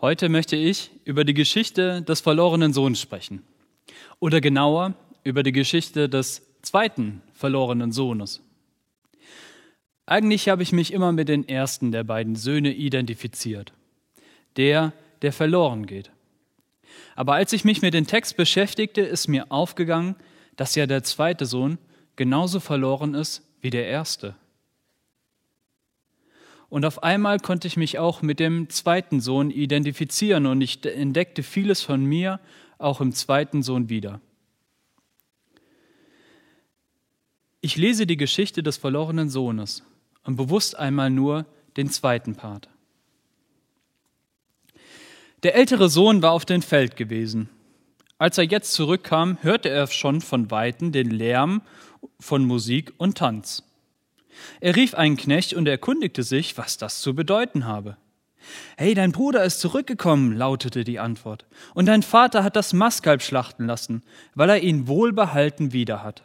Heute möchte ich über die Geschichte des verlorenen Sohns sprechen. Oder genauer über die Geschichte des zweiten verlorenen Sohnes. Eigentlich habe ich mich immer mit den ersten der beiden Söhne identifiziert. Der, der verloren geht. Aber als ich mich mit dem Text beschäftigte, ist mir aufgegangen, dass ja der zweite Sohn genauso verloren ist wie der erste. Und auf einmal konnte ich mich auch mit dem zweiten Sohn identifizieren und ich entdeckte vieles von mir auch im zweiten Sohn wieder. Ich lese die Geschichte des verlorenen Sohnes und bewusst einmal nur den zweiten Part. Der ältere Sohn war auf dem Feld gewesen. Als er jetzt zurückkam, hörte er schon von weitem den Lärm von Musik und Tanz. Er rief einen Knecht und erkundigte sich, was das zu bedeuten habe. Hey, dein Bruder ist zurückgekommen, lautete die Antwort, und dein Vater hat das Mastkalb schlachten lassen, weil er ihn wohlbehalten wieder hat.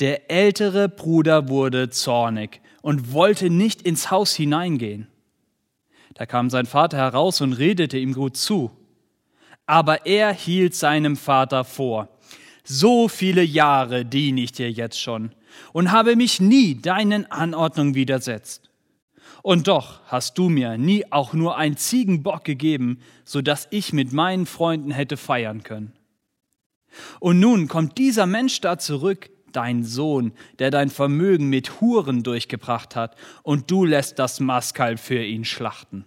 Der ältere Bruder wurde zornig und wollte nicht ins Haus hineingehen. Da kam sein Vater heraus und redete ihm gut zu. Aber er hielt seinem Vater vor, so viele Jahre diene ich dir jetzt schon und habe mich nie deinen Anordnungen widersetzt. Und doch hast du mir nie auch nur ein Ziegenbock gegeben, so dass ich mit meinen Freunden hätte feiern können. Und nun kommt dieser Mensch da zurück, dein Sohn, der dein Vermögen mit Huren durchgebracht hat, und du lässt das Maskalb für ihn schlachten.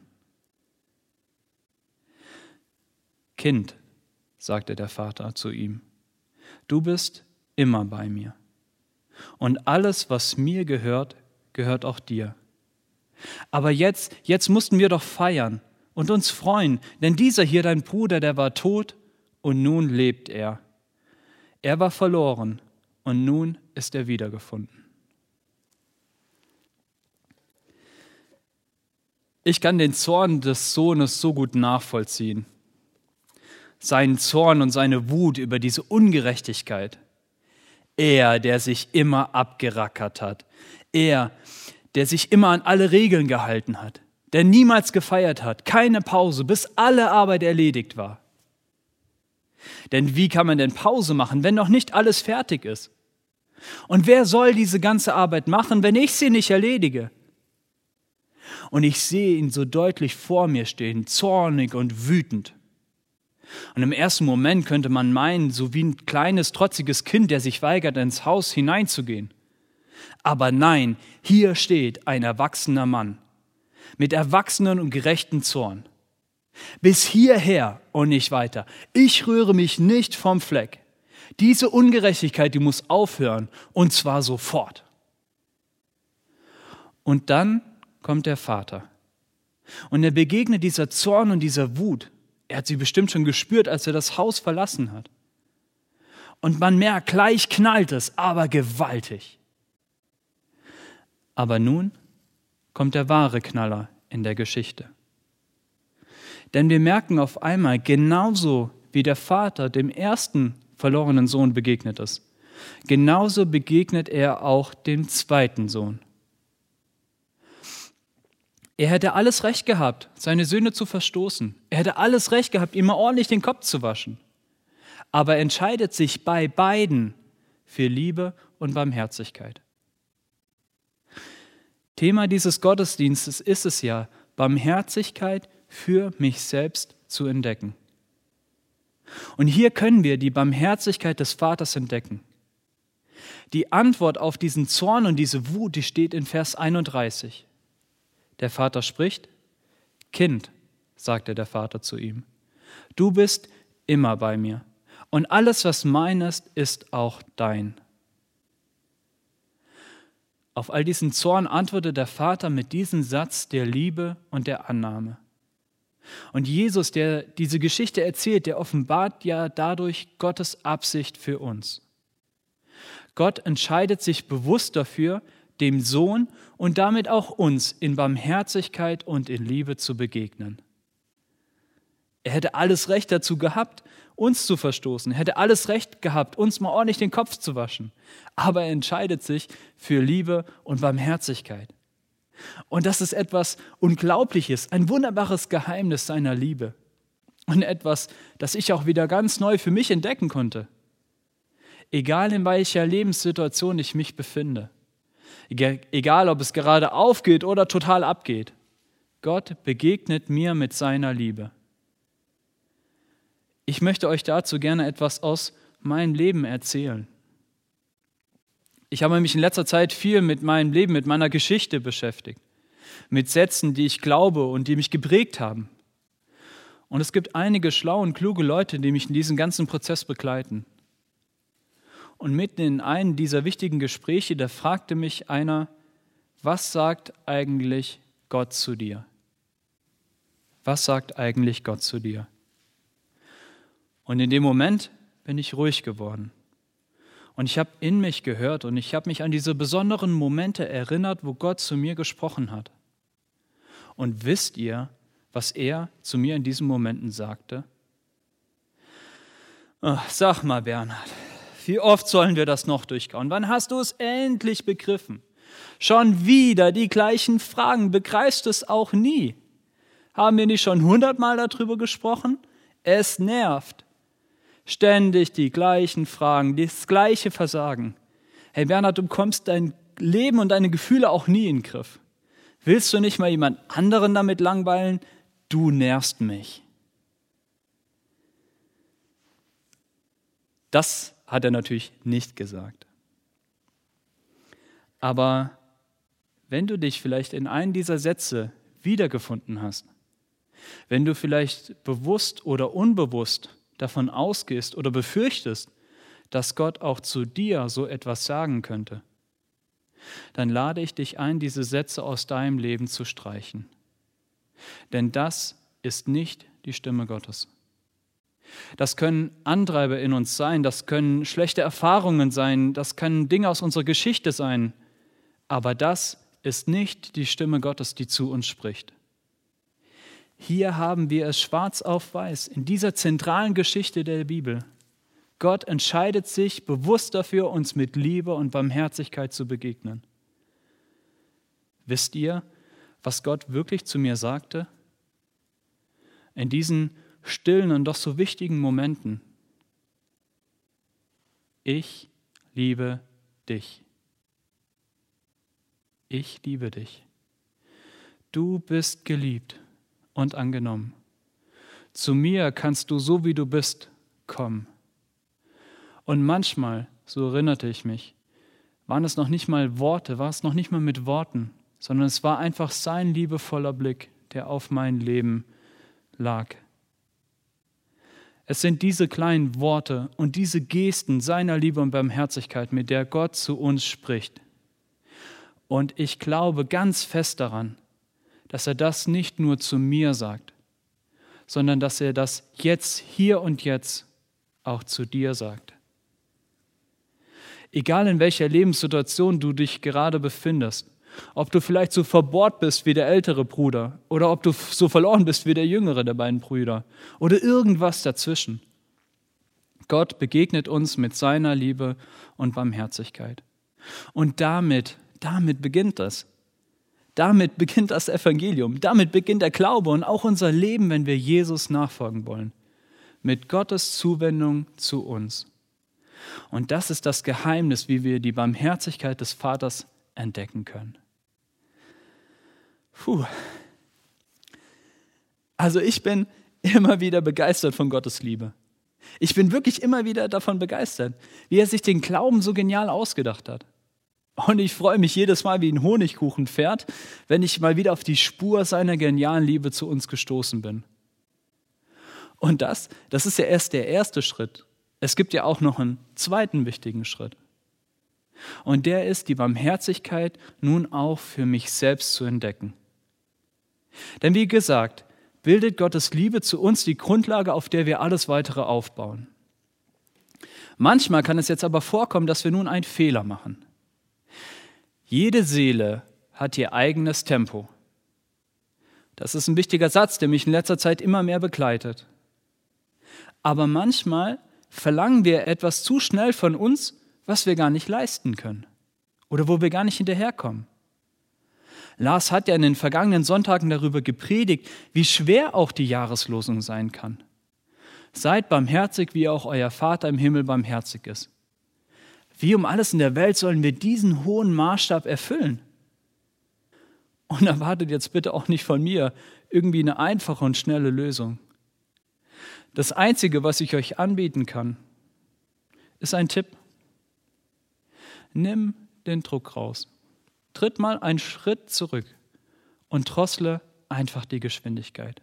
Kind, sagte der Vater zu ihm, du bist immer bei mir und alles, was mir gehört, gehört auch dir. Aber jetzt, jetzt mussten wir doch feiern und uns freuen, denn dieser hier, dein Bruder, der war tot und nun lebt er. Er war verloren und nun ist er wiedergefunden. Ich kann den Zorn des Sohnes so gut nachvollziehen. Seinen Zorn und seine Wut über diese Ungerechtigkeit. Er, der sich immer abgerackert hat. Er, der sich immer an alle Regeln gehalten hat. Der niemals gefeiert hat. Keine Pause, bis alle Arbeit erledigt war. Denn wie kann man denn Pause machen, wenn noch nicht alles fertig ist? Und wer soll diese ganze Arbeit machen, wenn ich sie nicht erledige? Und ich sehe ihn so deutlich vor mir stehen, zornig und wütend. Und im ersten Moment könnte man meinen, so wie ein kleines, trotziges Kind, der sich weigert, ins Haus hineinzugehen. Aber nein, hier steht ein erwachsener Mann mit erwachsenen und gerechten Zorn. Bis hierher und nicht weiter. Ich rühre mich nicht vom Fleck. Diese Ungerechtigkeit, die muss aufhören und zwar sofort. Und dann kommt der Vater. Und er begegnet dieser Zorn und dieser Wut er hat sie bestimmt schon gespürt, als er das Haus verlassen hat. Und man merkt, gleich knallt es, aber gewaltig. Aber nun kommt der wahre Knaller in der Geschichte. Denn wir merken auf einmal, genauso wie der Vater dem ersten verlorenen Sohn begegnet ist, genauso begegnet er auch dem zweiten Sohn. Er hätte alles Recht gehabt, seine Söhne zu verstoßen. Er hätte alles Recht gehabt, ihm ordentlich den Kopf zu waschen. Aber er entscheidet sich bei beiden für Liebe und Barmherzigkeit. Thema dieses Gottesdienstes ist es ja, Barmherzigkeit für mich selbst zu entdecken. Und hier können wir die Barmherzigkeit des Vaters entdecken. Die Antwort auf diesen Zorn und diese Wut, die steht in Vers 31. Der Vater spricht, Kind, sagte der Vater zu ihm, du bist immer bei mir und alles, was mein ist, ist auch dein. Auf all diesen Zorn antwortete der Vater mit diesem Satz der Liebe und der Annahme. Und Jesus, der diese Geschichte erzählt, der offenbart ja dadurch Gottes Absicht für uns. Gott entscheidet sich bewusst dafür, dem Sohn und damit auch uns in Barmherzigkeit und in Liebe zu begegnen. Er hätte alles Recht dazu gehabt, uns zu verstoßen. Er hätte alles Recht gehabt, uns mal ordentlich den Kopf zu waschen. Aber er entscheidet sich für Liebe und Barmherzigkeit. Und das ist etwas Unglaubliches, ein wunderbares Geheimnis seiner Liebe. Und etwas, das ich auch wieder ganz neu für mich entdecken konnte. Egal in welcher Lebenssituation ich mich befinde, egal ob es gerade aufgeht oder total abgeht, Gott begegnet mir mit seiner Liebe. Ich möchte euch dazu gerne etwas aus meinem Leben erzählen. Ich habe mich in letzter Zeit viel mit meinem Leben, mit meiner Geschichte beschäftigt, mit Sätzen, die ich glaube und die mich geprägt haben. Und es gibt einige schlaue und kluge Leute, die mich in diesem ganzen Prozess begleiten. Und mitten in einem dieser wichtigen Gespräche, da fragte mich einer, was sagt eigentlich Gott zu dir? Was sagt eigentlich Gott zu dir? Und in dem Moment bin ich ruhig geworden. Und ich habe in mich gehört und ich habe mich an diese besonderen Momente erinnert, wo Gott zu mir gesprochen hat. Und wisst ihr, was er zu mir in diesen Momenten sagte? Oh, sag mal, Bernhard, wie oft sollen wir das noch durchkauen? Wann hast du es endlich begriffen? Schon wieder die gleichen Fragen. Begreifst du es auch nie? Haben wir nicht schon hundertmal darüber gesprochen? Es nervt. Ständig die gleichen Fragen, das gleiche Versagen. Hey Bernhard, du bekommst dein Leben und deine Gefühle auch nie in den Griff. Willst du nicht mal jemand anderen damit langweilen? Du nervst mich. Das hat er natürlich nicht gesagt. Aber wenn du dich vielleicht in einen dieser Sätze wiedergefunden hast, wenn du vielleicht bewusst oder unbewusst davon ausgehst oder befürchtest, dass Gott auch zu dir so etwas sagen könnte, dann lade ich dich ein, diese Sätze aus deinem Leben zu streichen. Denn das ist nicht die Stimme Gottes. Das können Antreiber in uns sein, das können schlechte Erfahrungen sein, das können Dinge aus unserer Geschichte sein, aber das ist nicht die Stimme Gottes, die zu uns spricht. Hier haben wir es schwarz auf weiß in dieser zentralen Geschichte der Bibel. Gott entscheidet sich bewusst dafür, uns mit Liebe und Barmherzigkeit zu begegnen. Wisst ihr, was Gott wirklich zu mir sagte? In diesen stillen und doch so wichtigen Momenten. Ich liebe dich. Ich liebe dich. Du bist geliebt und angenommen. Zu mir kannst du so wie du bist kommen. Und manchmal, so erinnerte ich mich, waren es noch nicht mal Worte, war es noch nicht mal mit Worten, sondern es war einfach sein liebevoller Blick, der auf mein Leben lag. Es sind diese kleinen Worte und diese Gesten seiner Liebe und Barmherzigkeit, mit der Gott zu uns spricht. Und ich glaube ganz fest daran, dass er das nicht nur zu mir sagt, sondern dass er das jetzt, hier und jetzt auch zu dir sagt. Egal in welcher Lebenssituation du dich gerade befindest, ob du vielleicht so verbohrt bist wie der ältere Bruder oder ob du so verloren bist wie der jüngere der beiden Brüder oder irgendwas dazwischen. Gott begegnet uns mit seiner Liebe und Barmherzigkeit. Und damit, damit beginnt das. Damit beginnt das Evangelium, damit beginnt der Glaube und auch unser Leben, wenn wir Jesus nachfolgen wollen. Mit Gottes Zuwendung zu uns. Und das ist das Geheimnis, wie wir die Barmherzigkeit des Vaters entdecken können. Puh. Also ich bin immer wieder begeistert von Gottes Liebe. Ich bin wirklich immer wieder davon begeistert, wie er sich den Glauben so genial ausgedacht hat. Und ich freue mich jedes Mal wie ein Honigkuchenpferd, wenn ich mal wieder auf die Spur seiner genialen Liebe zu uns gestoßen bin. Und das, das ist ja erst der erste Schritt. Es gibt ja auch noch einen zweiten wichtigen Schritt. Und der ist, die Barmherzigkeit nun auch für mich selbst zu entdecken. Denn wie gesagt, bildet Gottes Liebe zu uns die Grundlage, auf der wir alles weitere aufbauen. Manchmal kann es jetzt aber vorkommen, dass wir nun einen Fehler machen. Jede Seele hat ihr eigenes Tempo. Das ist ein wichtiger Satz, der mich in letzter Zeit immer mehr begleitet. Aber manchmal verlangen wir etwas zu schnell von uns, was wir gar nicht leisten können oder wo wir gar nicht hinterherkommen. Lars hat ja in den vergangenen Sonntagen darüber gepredigt, wie schwer auch die Jahreslosung sein kann. Seid barmherzig, wie auch euer Vater im Himmel barmherzig ist. Wie um alles in der Welt sollen wir diesen hohen Maßstab erfüllen? Und erwartet jetzt bitte auch nicht von mir irgendwie eine einfache und schnelle Lösung. Das Einzige, was ich euch anbieten kann, ist ein Tipp. Nimm den Druck raus. Tritt mal einen Schritt zurück und drossle einfach die Geschwindigkeit.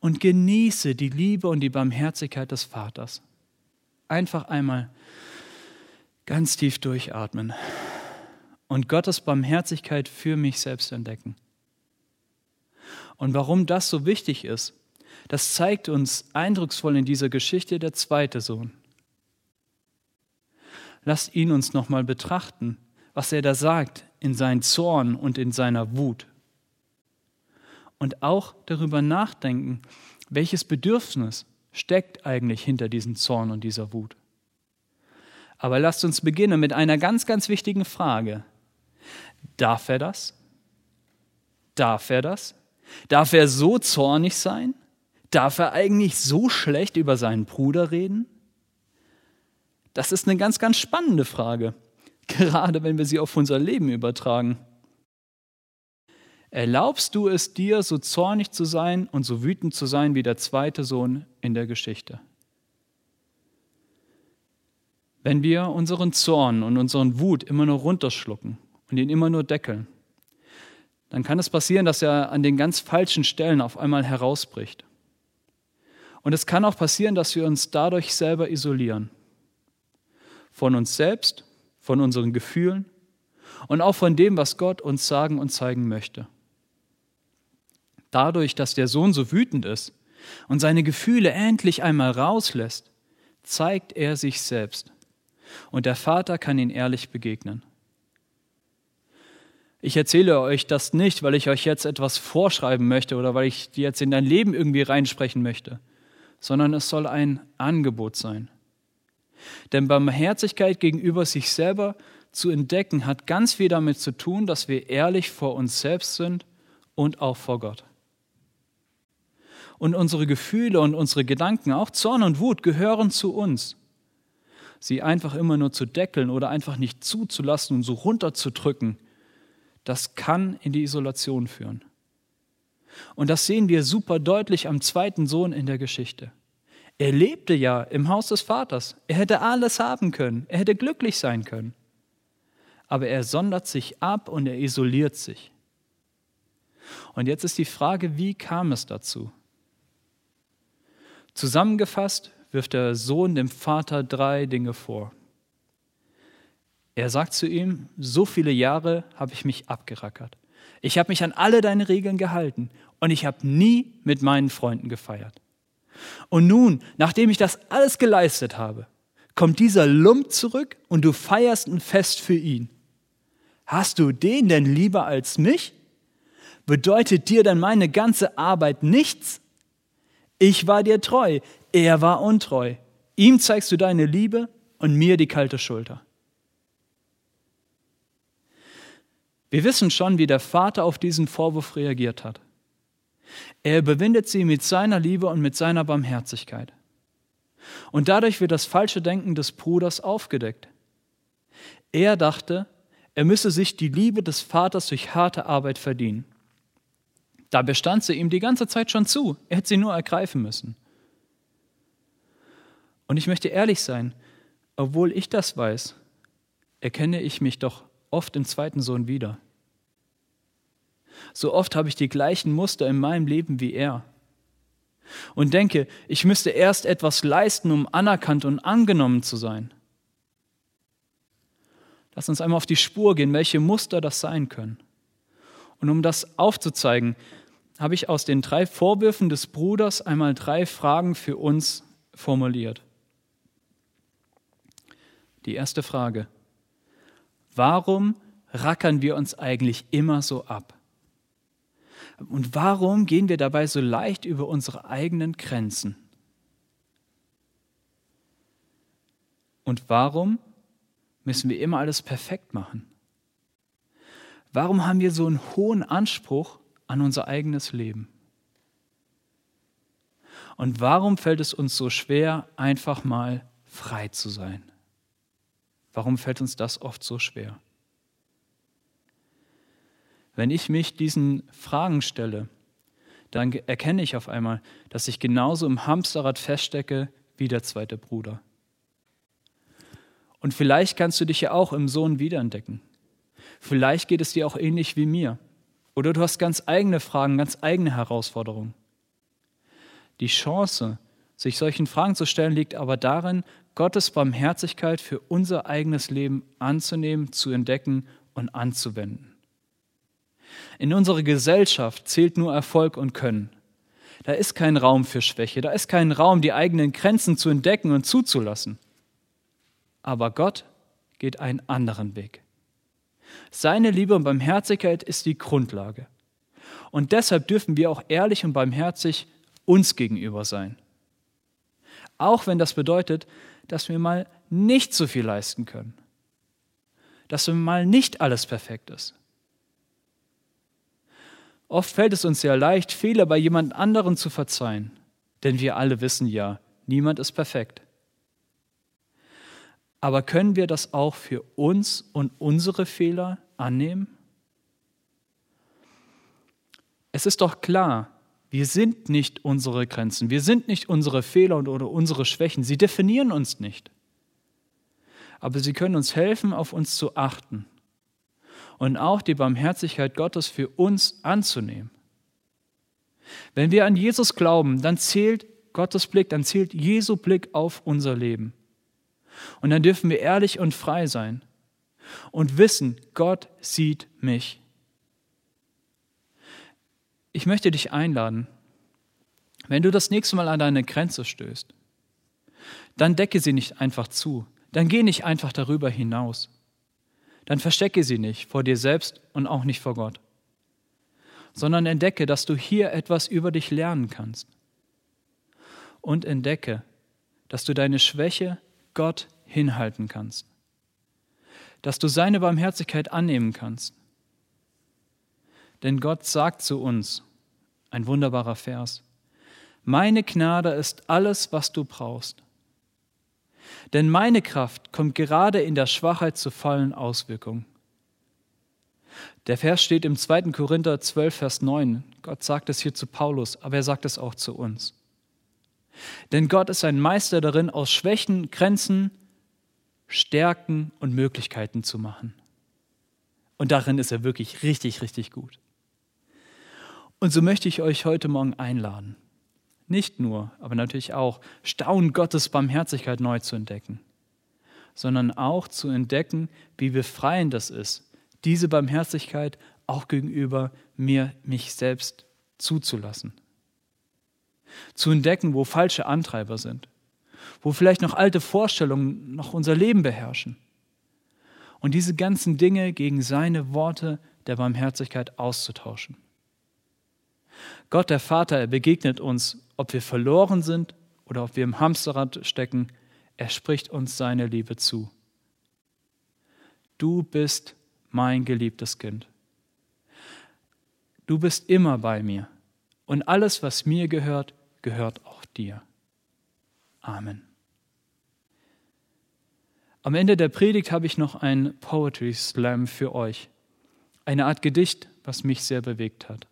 Und genieße die Liebe und die Barmherzigkeit des Vaters. Einfach einmal ganz tief durchatmen und Gottes Barmherzigkeit für mich selbst entdecken. Und warum das so wichtig ist, das zeigt uns eindrucksvoll in dieser Geschichte der zweite Sohn. Lasst ihn uns nochmal betrachten, was er da sagt in seinem Zorn und in seiner Wut. Und auch darüber nachdenken, welches Bedürfnis steckt eigentlich hinter diesem Zorn und dieser Wut. Aber lasst uns beginnen mit einer ganz, ganz wichtigen Frage. Darf er das? Darf er das? Darf er so zornig sein? Darf er eigentlich so schlecht über seinen Bruder reden? Das ist eine ganz, ganz spannende Frage, gerade wenn wir sie auf unser Leben übertragen. Erlaubst du es dir, so zornig zu sein und so wütend zu sein wie der zweite Sohn in der Geschichte? Wenn wir unseren Zorn und unseren Wut immer nur runterschlucken und ihn immer nur deckeln, dann kann es passieren, dass er an den ganz falschen Stellen auf einmal herausbricht. Und es kann auch passieren, dass wir uns dadurch selber isolieren. Von uns selbst, von unseren Gefühlen und auch von dem, was Gott uns sagen und zeigen möchte. Dadurch, dass der Sohn so wütend ist und seine Gefühle endlich einmal rauslässt, zeigt er sich selbst. Und der Vater kann ihn ehrlich begegnen. Ich erzähle euch das nicht, weil ich euch jetzt etwas vorschreiben möchte oder weil ich jetzt in dein Leben irgendwie reinsprechen möchte, sondern es soll ein Angebot sein. Denn Barmherzigkeit gegenüber sich selber zu entdecken hat ganz viel damit zu tun, dass wir ehrlich vor uns selbst sind und auch vor Gott. Und unsere Gefühle und unsere Gedanken, auch Zorn und Wut, gehören zu uns. Sie einfach immer nur zu deckeln oder einfach nicht zuzulassen und so runterzudrücken, das kann in die Isolation führen. Und das sehen wir super deutlich am zweiten Sohn in der Geschichte. Er lebte ja im Haus des Vaters. Er hätte alles haben können. Er hätte glücklich sein können. Aber er sondert sich ab und er isoliert sich. Und jetzt ist die Frage, wie kam es dazu? Zusammengefasst wirft der Sohn dem Vater drei Dinge vor. Er sagt zu ihm, so viele Jahre habe ich mich abgerackert. Ich habe mich an alle deine Regeln gehalten und ich habe nie mit meinen Freunden gefeiert. Und nun, nachdem ich das alles geleistet habe, kommt dieser Lump zurück und du feierst ein Fest für ihn. Hast du den denn lieber als mich? Bedeutet dir denn meine ganze Arbeit nichts? Ich war dir treu, er war untreu. Ihm zeigst du deine Liebe und mir die kalte Schulter. Wir wissen schon, wie der Vater auf diesen Vorwurf reagiert hat. Er überwindet sie mit seiner Liebe und mit seiner Barmherzigkeit. Und dadurch wird das falsche Denken des Bruders aufgedeckt. Er dachte, er müsse sich die Liebe des Vaters durch harte Arbeit verdienen. Da bestand sie ihm die ganze Zeit schon zu, er hätte sie nur ergreifen müssen. Und ich möchte ehrlich sein, obwohl ich das weiß, erkenne ich mich doch oft im zweiten Sohn wieder. So oft habe ich die gleichen Muster in meinem Leben wie er. Und denke, ich müsste erst etwas leisten, um anerkannt und angenommen zu sein. Lass uns einmal auf die Spur gehen, welche Muster das sein können. Und um das aufzuzeigen, habe ich aus den drei Vorwürfen des Bruders einmal drei Fragen für uns formuliert. Die erste Frage. Warum rackern wir uns eigentlich immer so ab? Und warum gehen wir dabei so leicht über unsere eigenen Grenzen? Und warum müssen wir immer alles perfekt machen? Warum haben wir so einen hohen Anspruch an unser eigenes Leben? Und warum fällt es uns so schwer, einfach mal frei zu sein? Warum fällt uns das oft so schwer? Wenn ich mich diesen Fragen stelle, dann erkenne ich auf einmal, dass ich genauso im Hamsterrad feststecke wie der zweite Bruder. Und vielleicht kannst du dich ja auch im Sohn wiederentdecken. Vielleicht geht es dir auch ähnlich wie mir. Oder du hast ganz eigene Fragen, ganz eigene Herausforderungen. Die Chance, sich solchen Fragen zu stellen, liegt aber darin, Gottes Barmherzigkeit für unser eigenes Leben anzunehmen, zu entdecken und anzuwenden. In unserer Gesellschaft zählt nur Erfolg und Können. Da ist kein Raum für Schwäche, da ist kein Raum, die eigenen Grenzen zu entdecken und zuzulassen. Aber Gott geht einen anderen Weg. Seine Liebe und Barmherzigkeit ist die Grundlage. Und deshalb dürfen wir auch ehrlich und barmherzig uns gegenüber sein. Auch wenn das bedeutet, dass wir mal nicht so viel leisten können. Dass mal nicht alles perfekt ist. Oft fällt es uns sehr leicht, Fehler bei jemand anderen zu verzeihen, denn wir alle wissen ja, niemand ist perfekt. Aber können wir das auch für uns und unsere Fehler annehmen? Es ist doch klar, wir sind nicht unsere Grenzen, wir sind nicht unsere Fehler oder unsere Schwächen, sie definieren uns nicht. Aber sie können uns helfen, auf uns zu achten und auch die Barmherzigkeit Gottes für uns anzunehmen. Wenn wir an Jesus glauben, dann zählt Gottes Blick, dann zählt Jesu Blick auf unser Leben. Und dann dürfen wir ehrlich und frei sein und wissen, Gott sieht mich. Ich möchte dich einladen, wenn du das nächste Mal an deine Grenze stößt, dann decke sie nicht einfach zu, dann geh nicht einfach darüber hinaus, dann verstecke sie nicht vor dir selbst und auch nicht vor Gott, sondern entdecke, dass du hier etwas über dich lernen kannst. Und entdecke, dass du deine Schwäche Gott hinhalten kannst, dass du seine Barmherzigkeit annehmen kannst. Denn Gott sagt zu uns, ein wunderbarer Vers, meine Gnade ist alles, was du brauchst. Denn meine Kraft kommt gerade in der Schwachheit zur vollen Auswirkung. Der Vers steht im 2. Korinther 12, Vers 9. Gott sagt es hier zu Paulus, aber er sagt es auch zu uns. Denn Gott ist ein Meister darin, aus Schwächen Grenzen, Stärken und Möglichkeiten zu machen. Und darin ist er wirklich richtig, richtig gut. Und so möchte ich euch heute Morgen einladen nicht nur, aber natürlich auch Staunen Gottes Barmherzigkeit neu zu entdecken, sondern auch zu entdecken, wie befreiend das ist, diese Barmherzigkeit auch gegenüber mir, mich selbst zuzulassen. Zu entdecken, wo falsche Antreiber sind, wo vielleicht noch alte Vorstellungen noch unser Leben beherrschen. Und diese ganzen Dinge gegen seine Worte der Barmherzigkeit auszutauschen. Gott der Vater, er begegnet uns, ob wir verloren sind oder ob wir im Hamsterrad stecken, er spricht uns seine Liebe zu. Du bist mein geliebtes Kind. Du bist immer bei mir und alles, was mir gehört, gehört auch dir. Amen. Am Ende der Predigt habe ich noch ein Poetry Slam für euch, eine Art Gedicht, was mich sehr bewegt hat.